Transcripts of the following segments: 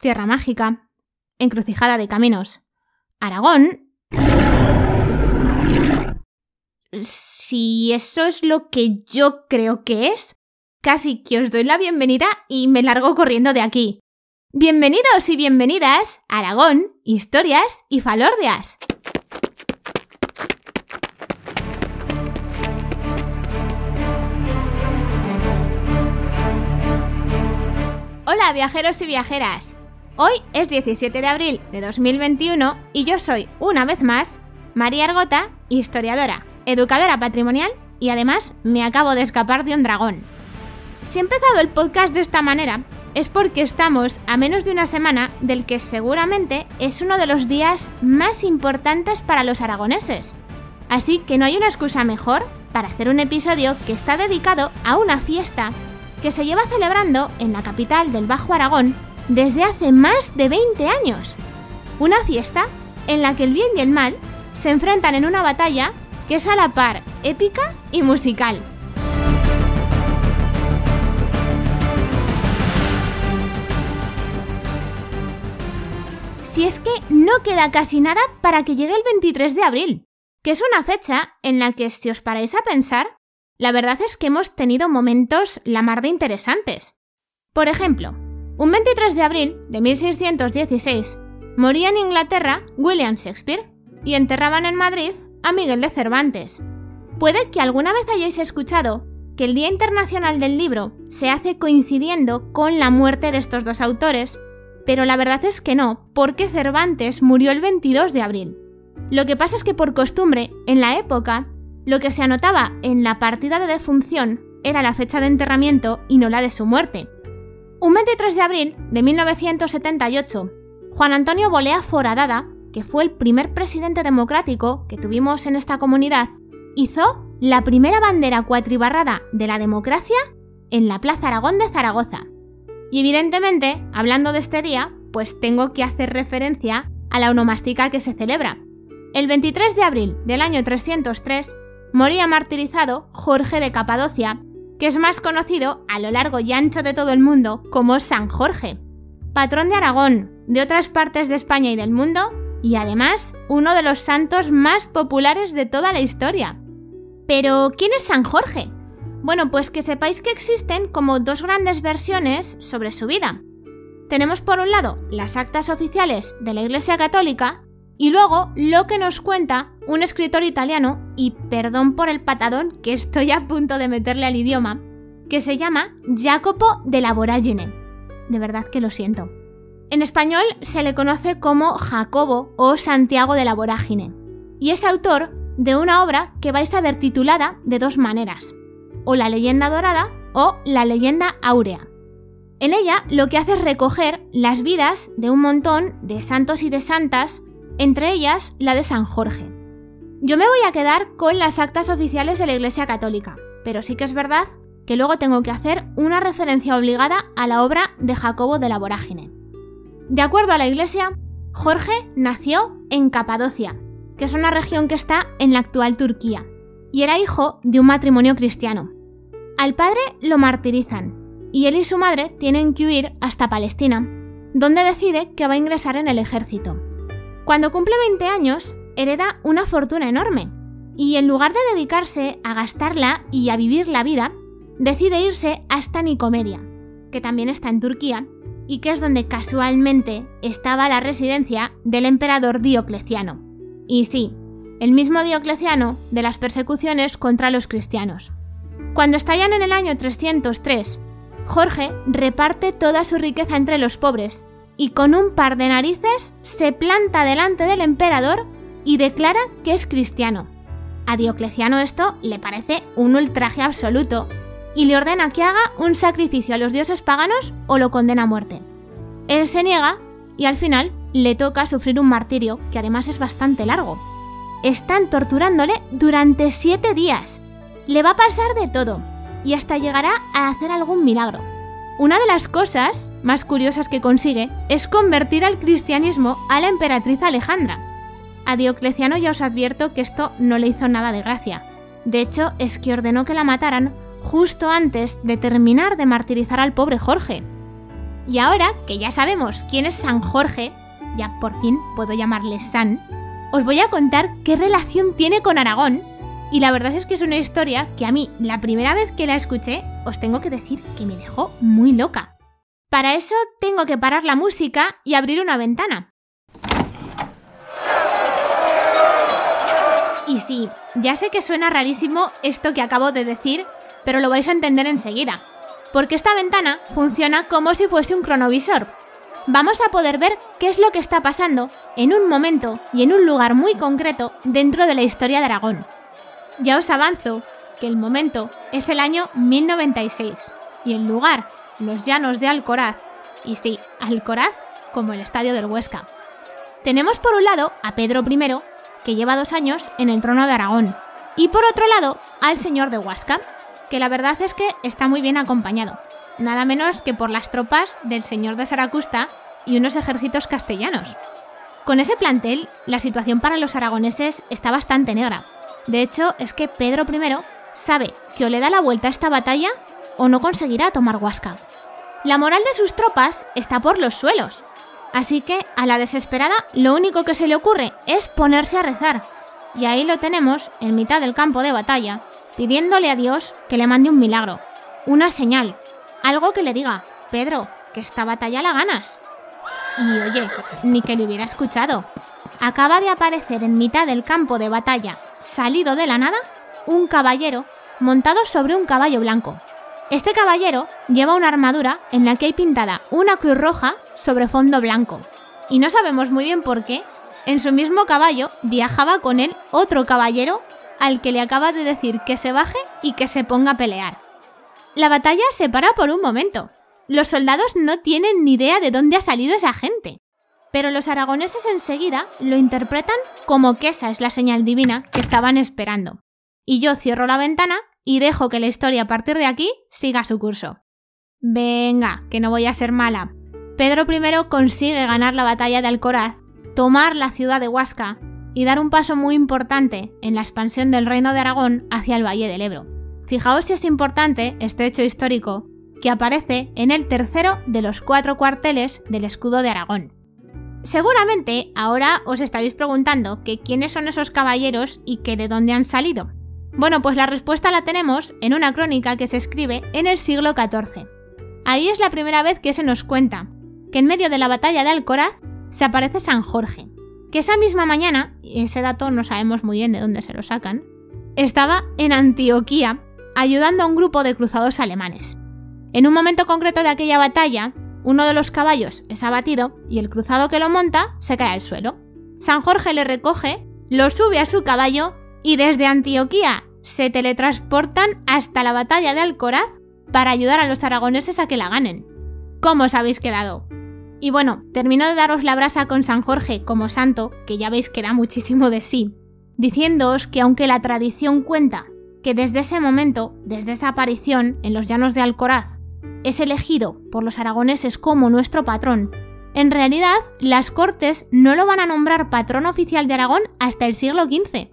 Tierra Mágica, Encrucijada de Caminos, Aragón. Si eso es lo que yo creo que es, casi que os doy la bienvenida y me largo corriendo de aquí. Bienvenidos y bienvenidas Aragón, Historias y Falordias. Hola viajeros y viajeras. Hoy es 17 de abril de 2021 y yo soy, una vez más, María Argota, historiadora, educadora patrimonial y además me acabo de escapar de un dragón. Si he empezado el podcast de esta manera es porque estamos a menos de una semana del que seguramente es uno de los días más importantes para los aragoneses. Así que no hay una excusa mejor para hacer un episodio que está dedicado a una fiesta que se lleva celebrando en la capital del Bajo Aragón desde hace más de 20 años. Una fiesta en la que el bien y el mal se enfrentan en una batalla que es a la par épica y musical. Si es que no queda casi nada para que llegue el 23 de abril, que es una fecha en la que si os paráis a pensar, la verdad es que hemos tenido momentos la mar de interesantes. Por ejemplo, un 23 de abril de 1616 moría en Inglaterra William Shakespeare y enterraban en Madrid a Miguel de Cervantes. Puede que alguna vez hayáis escuchado que el Día Internacional del Libro se hace coincidiendo con la muerte de estos dos autores, pero la verdad es que no, porque Cervantes murió el 22 de abril. Lo que pasa es que por costumbre, en la época, lo que se anotaba en la partida de defunción era la fecha de enterramiento y no la de su muerte. Un 23 de abril de 1978, Juan Antonio Bolea Foradada, que fue el primer presidente democrático que tuvimos en esta comunidad, hizo la primera bandera cuatribarrada de la democracia en la Plaza Aragón de Zaragoza. Y evidentemente, hablando de este día, pues tengo que hacer referencia a la onomástica que se celebra. El 23 de abril del año 303, moría martirizado Jorge de Capadocia, que es más conocido a lo largo y ancho de todo el mundo como San Jorge, patrón de Aragón, de otras partes de España y del mundo, y además uno de los santos más populares de toda la historia. Pero, ¿quién es San Jorge? Bueno, pues que sepáis que existen como dos grandes versiones sobre su vida. Tenemos por un lado las actas oficiales de la Iglesia Católica y luego lo que nos cuenta un escritor italiano, y perdón por el patadón que estoy a punto de meterle al idioma, que se llama Jacopo de la Voragine. De verdad que lo siento. En español se le conoce como Jacobo o Santiago de la Vorágine, y es autor de una obra que vais a ver titulada de dos maneras, o la leyenda dorada o la leyenda áurea. En ella lo que hace es recoger las vidas de un montón de santos y de santas, entre ellas la de San Jorge. Yo me voy a quedar con las actas oficiales de la Iglesia Católica, pero sí que es verdad que luego tengo que hacer una referencia obligada a la obra de Jacobo de la Vorágine. De acuerdo a la Iglesia, Jorge nació en Capadocia, que es una región que está en la actual Turquía, y era hijo de un matrimonio cristiano. Al padre lo martirizan, y él y su madre tienen que huir hasta Palestina, donde decide que va a ingresar en el ejército. Cuando cumple 20 años, hereda una fortuna enorme y en lugar de dedicarse a gastarla y a vivir la vida, decide irse hasta Nicomedia, que también está en Turquía y que es donde casualmente estaba la residencia del emperador Diocleciano. Y sí, el mismo Diocleciano de las persecuciones contra los cristianos. Cuando estallan en el año 303, Jorge reparte toda su riqueza entre los pobres y con un par de narices se planta delante del emperador y declara que es cristiano. A Diocleciano esto le parece un ultraje absoluto y le ordena que haga un sacrificio a los dioses paganos o lo condena a muerte. Él se niega y al final le toca sufrir un martirio que además es bastante largo. Están torturándole durante siete días. Le va a pasar de todo y hasta llegará a hacer algún milagro. Una de las cosas más curiosas que consigue es convertir al cristianismo a la emperatriz Alejandra, a Diocleciano ya os advierto que esto no le hizo nada de gracia. De hecho, es que ordenó que la mataran justo antes de terminar de martirizar al pobre Jorge. Y ahora que ya sabemos quién es San Jorge, ya por fin puedo llamarle San, os voy a contar qué relación tiene con Aragón. Y la verdad es que es una historia que a mí, la primera vez que la escuché, os tengo que decir que me dejó muy loca. Para eso tengo que parar la música y abrir una ventana. Y sí, ya sé que suena rarísimo esto que acabo de decir, pero lo vais a entender enseguida. Porque esta ventana funciona como si fuese un cronovisor. Vamos a poder ver qué es lo que está pasando en un momento y en un lugar muy concreto dentro de la historia de Aragón. Ya os avanzo que el momento es el año 1096 y el lugar, los llanos de Alcoraz, y sí, Alcoraz como el estadio del Huesca. Tenemos por un lado a Pedro I, que lleva dos años en el trono de Aragón, y por otro lado al señor de Huasca, que la verdad es que está muy bien acompañado, nada menos que por las tropas del señor de Saracusta y unos ejércitos castellanos. Con ese plantel, la situación para los aragoneses está bastante negra. De hecho, es que Pedro I sabe que o le da la vuelta a esta batalla o no conseguirá tomar Huasca. La moral de sus tropas está por los suelos, Así que a la desesperada lo único que se le ocurre es ponerse a rezar. Y ahí lo tenemos, en mitad del campo de batalla, pidiéndole a Dios que le mande un milagro, una señal, algo que le diga, Pedro, que esta batalla la ganas. Y oye, ni que le hubiera escuchado. Acaba de aparecer en mitad del campo de batalla, salido de la nada, un caballero montado sobre un caballo blanco. Este caballero lleva una armadura en la que hay pintada una cruz roja sobre fondo blanco. Y no sabemos muy bien por qué, en su mismo caballo viajaba con él otro caballero al que le acaba de decir que se baje y que se ponga a pelear. La batalla se para por un momento. Los soldados no tienen ni idea de dónde ha salido esa gente. Pero los aragoneses enseguida lo interpretan como que esa es la señal divina que estaban esperando. Y yo cierro la ventana y dejo que la historia a partir de aquí siga su curso. Venga, que no voy a ser mala. Pedro I consigue ganar la batalla de Alcoraz, tomar la ciudad de Huasca y dar un paso muy importante en la expansión del reino de Aragón hacia el Valle del Ebro. Fijaos si es importante este hecho histórico que aparece en el tercero de los cuatro cuarteles del escudo de Aragón. Seguramente ahora os estaréis preguntando que quiénes son esos caballeros y que de dónde han salido. Bueno, pues la respuesta la tenemos en una crónica que se escribe en el siglo XIV. Ahí es la primera vez que se nos cuenta que en medio de la batalla de Alcoraz se aparece San Jorge, que esa misma mañana, y ese dato no sabemos muy bien de dónde se lo sacan, estaba en Antioquía ayudando a un grupo de cruzados alemanes. En un momento concreto de aquella batalla, uno de los caballos es abatido y el cruzado que lo monta se cae al suelo. San Jorge le recoge, lo sube a su caballo y desde Antioquía se teletransportan hasta la batalla de Alcoraz para ayudar a los aragoneses a que la ganen. ¿Cómo os habéis quedado? Y bueno, termino de daros la brasa con San Jorge como santo, que ya veis que da muchísimo de sí, diciéndoos que aunque la tradición cuenta que desde ese momento, desde esa aparición en los llanos de Alcoraz, es elegido por los aragoneses como nuestro patrón, en realidad las Cortes no lo van a nombrar patrón oficial de Aragón hasta el siglo XV.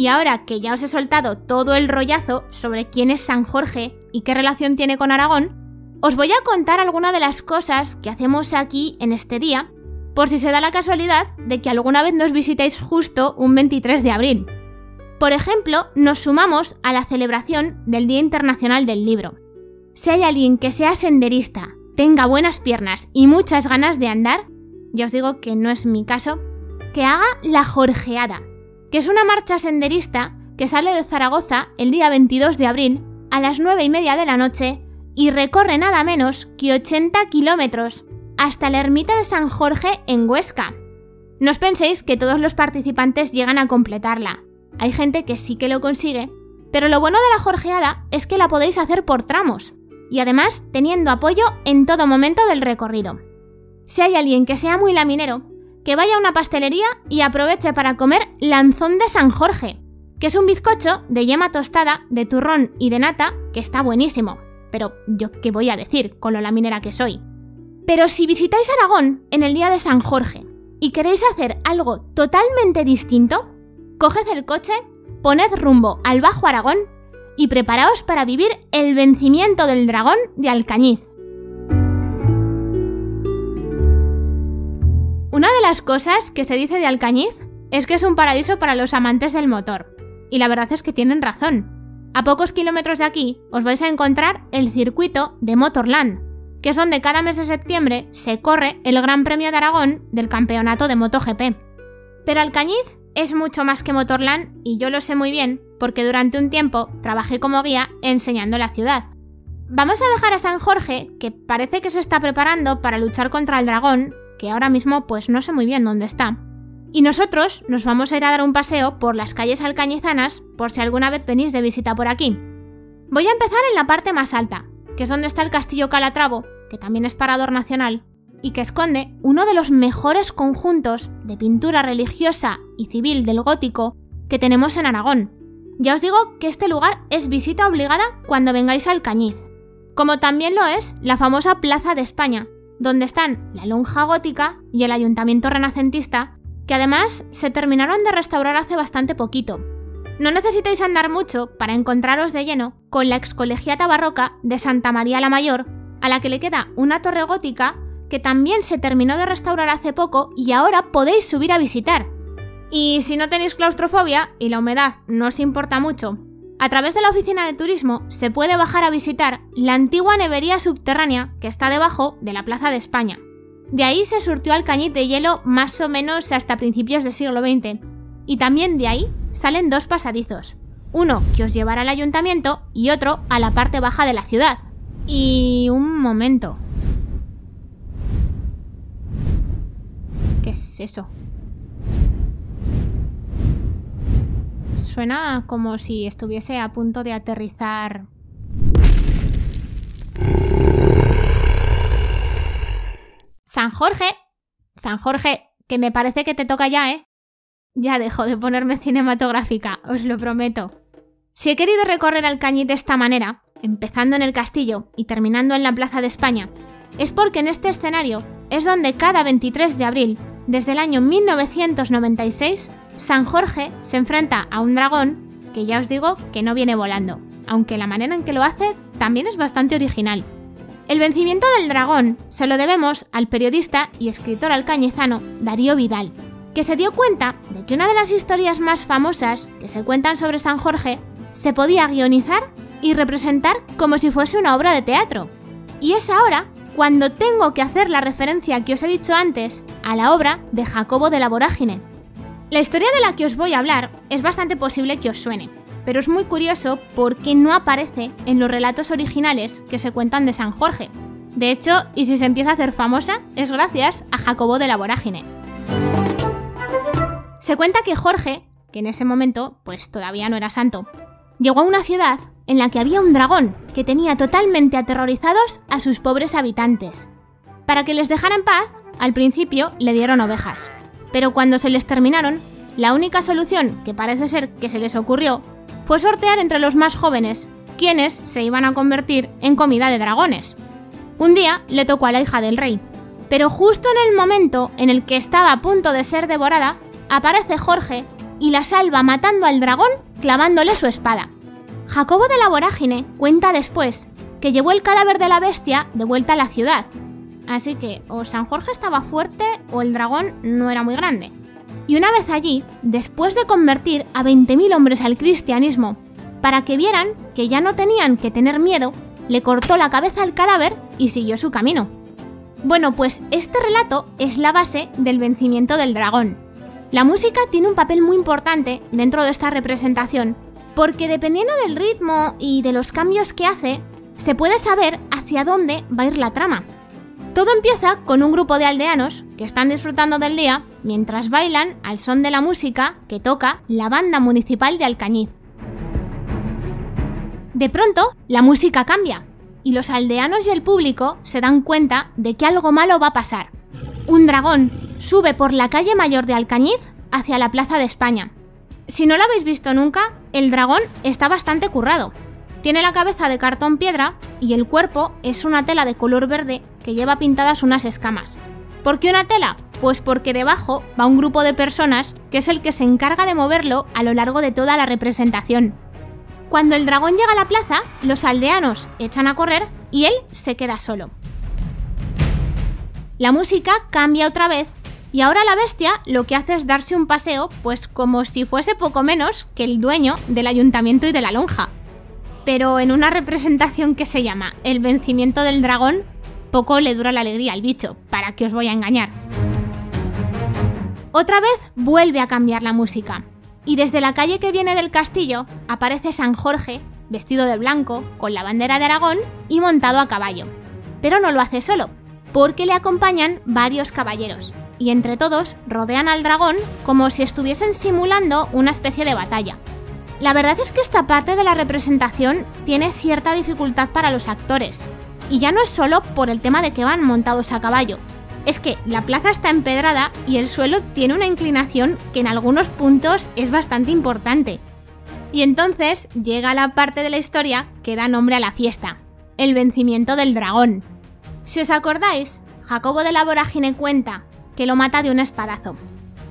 Y ahora que ya os he soltado todo el rollazo sobre quién es San Jorge y qué relación tiene con Aragón, os voy a contar algunas de las cosas que hacemos aquí en este día, por si se da la casualidad de que alguna vez nos visitéis justo un 23 de abril. Por ejemplo, nos sumamos a la celebración del Día Internacional del Libro. Si hay alguien que sea senderista, tenga buenas piernas y muchas ganas de andar, ya os digo que no es mi caso, que haga la Jorgeada, que es una marcha senderista que sale de Zaragoza el día 22 de abril a las 9 y media de la noche y recorre nada menos que 80 kilómetros hasta la ermita de San Jorge en Huesca. No os penséis que todos los participantes llegan a completarla. Hay gente que sí que lo consigue, pero lo bueno de la jorgeada es que la podéis hacer por tramos y además teniendo apoyo en todo momento del recorrido. Si hay alguien que sea muy laminero, que vaya a una pastelería y aproveche para comer lanzón de San Jorge, que es un bizcocho de yema tostada, de turrón y de nata que está buenísimo. Pero yo qué voy a decir con lo laminera que soy. Pero si visitáis Aragón en el día de San Jorge y queréis hacer algo totalmente distinto, coged el coche, poned rumbo al Bajo Aragón y preparaos para vivir el vencimiento del dragón de Alcañiz. Una de las cosas que se dice de Alcañiz es que es un paraíso para los amantes del motor. Y la verdad es que tienen razón. A pocos kilómetros de aquí os vais a encontrar el circuito de Motorland, que es donde cada mes de septiembre se corre el Gran Premio de Aragón del campeonato de MotoGP. Pero Alcañiz es mucho más que Motorland y yo lo sé muy bien porque durante un tiempo trabajé como guía enseñando la ciudad. Vamos a dejar a San Jorge, que parece que se está preparando para luchar contra el dragón, que ahora mismo pues no sé muy bien dónde está. Y nosotros nos vamos a ir a dar un paseo por las calles alcañizanas por si alguna vez venís de visita por aquí. Voy a empezar en la parte más alta, que es donde está el Castillo Calatravo, que también es parador nacional, y que esconde uno de los mejores conjuntos de pintura religiosa y civil del gótico que tenemos en Aragón. Ya os digo que este lugar es visita obligada cuando vengáis al Cañiz, como también lo es la famosa Plaza de España, donde están la lonja gótica y el ayuntamiento renacentista, que además se terminaron de restaurar hace bastante poquito. No necesitáis andar mucho para encontraros de lleno con la excolegiata barroca de Santa María la Mayor, a la que le queda una torre gótica que también se terminó de restaurar hace poco y ahora podéis subir a visitar. Y si no tenéis claustrofobia y la humedad no os importa mucho, a través de la oficina de turismo se puede bajar a visitar la antigua nevería subterránea que está debajo de la Plaza de España. De ahí se surtió al cañit de hielo más o menos hasta principios del siglo XX. Y también de ahí salen dos pasadizos. Uno que os llevará al ayuntamiento y otro a la parte baja de la ciudad. Y un momento. ¿Qué es eso? Suena como si estuviese a punto de aterrizar. San Jorge. San Jorge, que me parece que te toca ya, ¿eh? Ya dejo de ponerme cinematográfica, os lo prometo. Si he querido recorrer el cañit de esta manera, empezando en el castillo y terminando en la Plaza de España, es porque en este escenario es donde cada 23 de abril desde el año 1996, San Jorge se enfrenta a un dragón que ya os digo que no viene volando, aunque la manera en que lo hace también es bastante original. El vencimiento del dragón se lo debemos al periodista y escritor alcañezano Darío Vidal, que se dio cuenta de que una de las historias más famosas que se cuentan sobre San Jorge se podía guionizar y representar como si fuese una obra de teatro. Y es ahora cuando tengo que hacer la referencia que os he dicho antes a la obra de Jacobo de la Vorágine. La historia de la que os voy a hablar es bastante posible que os suene, pero es muy curioso porque no aparece en los relatos originales que se cuentan de San Jorge. De hecho, y si se empieza a hacer famosa, es gracias a Jacobo de la Vorágine. Se cuenta que Jorge, que en ese momento pues todavía no era santo, llegó a una ciudad en la que había un dragón que tenía totalmente aterrorizados a sus pobres habitantes. Para que les dejara en paz, al principio le dieron ovejas, pero cuando se les terminaron, la única solución que parece ser que se les ocurrió fue sortear entre los más jóvenes quienes se iban a convertir en comida de dragones. Un día le tocó a la hija del rey, pero justo en el momento en el que estaba a punto de ser devorada, aparece Jorge y la salva matando al dragón clavándole su espada. Jacobo de la Vorágine cuenta después que llevó el cadáver de la bestia de vuelta a la ciudad. Así que o San Jorge estaba fuerte o el dragón no era muy grande. Y una vez allí, después de convertir a 20.000 hombres al cristianismo, para que vieran que ya no tenían que tener miedo, le cortó la cabeza al cadáver y siguió su camino. Bueno, pues este relato es la base del vencimiento del dragón. La música tiene un papel muy importante dentro de esta representación porque dependiendo del ritmo y de los cambios que hace, se puede saber hacia dónde va a ir la trama. Todo empieza con un grupo de aldeanos que están disfrutando del día mientras bailan al son de la música que toca la banda municipal de Alcañiz. De pronto, la música cambia y los aldeanos y el público se dan cuenta de que algo malo va a pasar. Un dragón sube por la calle mayor de Alcañiz hacia la Plaza de España si no lo habéis visto nunca, el dragón está bastante currado. Tiene la cabeza de cartón piedra y el cuerpo es una tela de color verde que lleva pintadas unas escamas. ¿Por qué una tela? Pues porque debajo va un grupo de personas que es el que se encarga de moverlo a lo largo de toda la representación. Cuando el dragón llega a la plaza, los aldeanos echan a correr y él se queda solo. La música cambia otra vez y ahora la bestia lo que hace es darse un paseo, pues como si fuese poco menos que el dueño del ayuntamiento y de la lonja. Pero en una representación que se llama El vencimiento del dragón, poco le dura la alegría al bicho, para que os voy a engañar. Otra vez vuelve a cambiar la música, y desde la calle que viene del castillo aparece San Jorge, vestido de blanco, con la bandera de Aragón y montado a caballo. Pero no lo hace solo, porque le acompañan varios caballeros, y entre todos rodean al dragón como si estuviesen simulando una especie de batalla. La verdad es que esta parte de la representación tiene cierta dificultad para los actores, y ya no es solo por el tema de que van montados a caballo, es que la plaza está empedrada y el suelo tiene una inclinación que en algunos puntos es bastante importante. Y entonces llega la parte de la historia que da nombre a la fiesta, el vencimiento del dragón. Si os acordáis, Jacobo de la Vorágine cuenta que lo mata de un espadazo.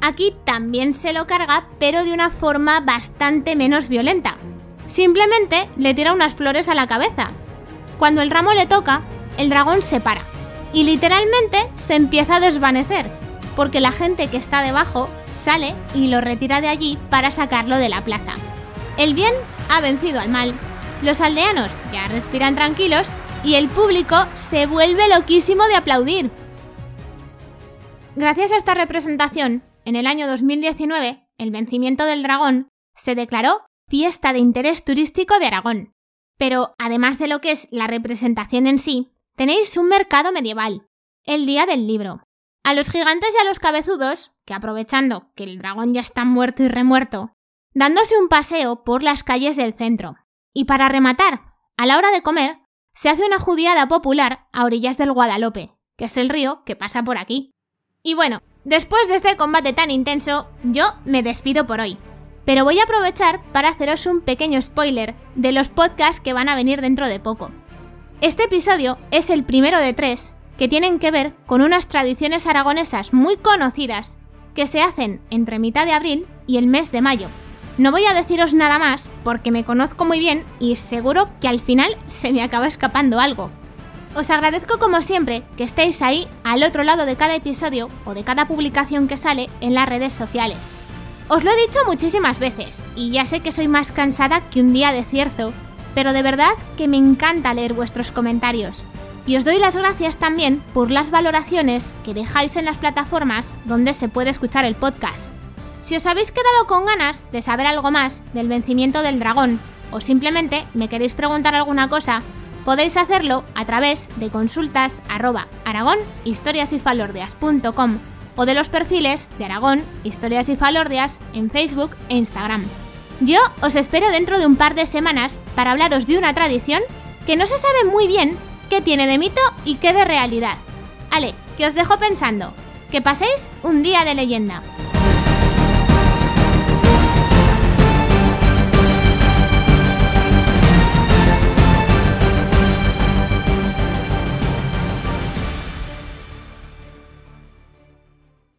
Aquí también se lo carga, pero de una forma bastante menos violenta. Simplemente le tira unas flores a la cabeza. Cuando el ramo le toca, el dragón se para y literalmente se empieza a desvanecer, porque la gente que está debajo sale y lo retira de allí para sacarlo de la plaza. El bien ha vencido al mal. Los aldeanos ya respiran tranquilos y el público se vuelve loquísimo de aplaudir. Gracias a esta representación, en el año 2019, el vencimiento del dragón se declaró fiesta de interés turístico de Aragón. Pero además de lo que es la representación en sí, tenéis un mercado medieval, el día del libro. A los gigantes y a los cabezudos, que aprovechando que el dragón ya está muerto y remuerto, dándose un paseo por las calles del centro. Y para rematar, a la hora de comer, se hace una judiada popular a orillas del Guadalope, que es el río que pasa por aquí. Y bueno, después de este combate tan intenso, yo me despido por hoy. Pero voy a aprovechar para haceros un pequeño spoiler de los podcasts que van a venir dentro de poco. Este episodio es el primero de tres que tienen que ver con unas tradiciones aragonesas muy conocidas que se hacen entre mitad de abril y el mes de mayo. No voy a deciros nada más porque me conozco muy bien y seguro que al final se me acaba escapando algo. Os agradezco como siempre que estéis ahí al otro lado de cada episodio o de cada publicación que sale en las redes sociales. Os lo he dicho muchísimas veces y ya sé que soy más cansada que un día de cierzo, pero de verdad que me encanta leer vuestros comentarios. Y os doy las gracias también por las valoraciones que dejáis en las plataformas donde se puede escuchar el podcast. Si os habéis quedado con ganas de saber algo más del vencimiento del dragón o simplemente me queréis preguntar alguna cosa, podéis hacerlo a través de consultas arroba o de los perfiles de Aragón, Historias y Falordias en Facebook e Instagram. Yo os espero dentro de un par de semanas para hablaros de una tradición que no se sabe muy bien qué tiene de mito y qué de realidad. Ale, que os dejo pensando. Que paséis un día de leyenda.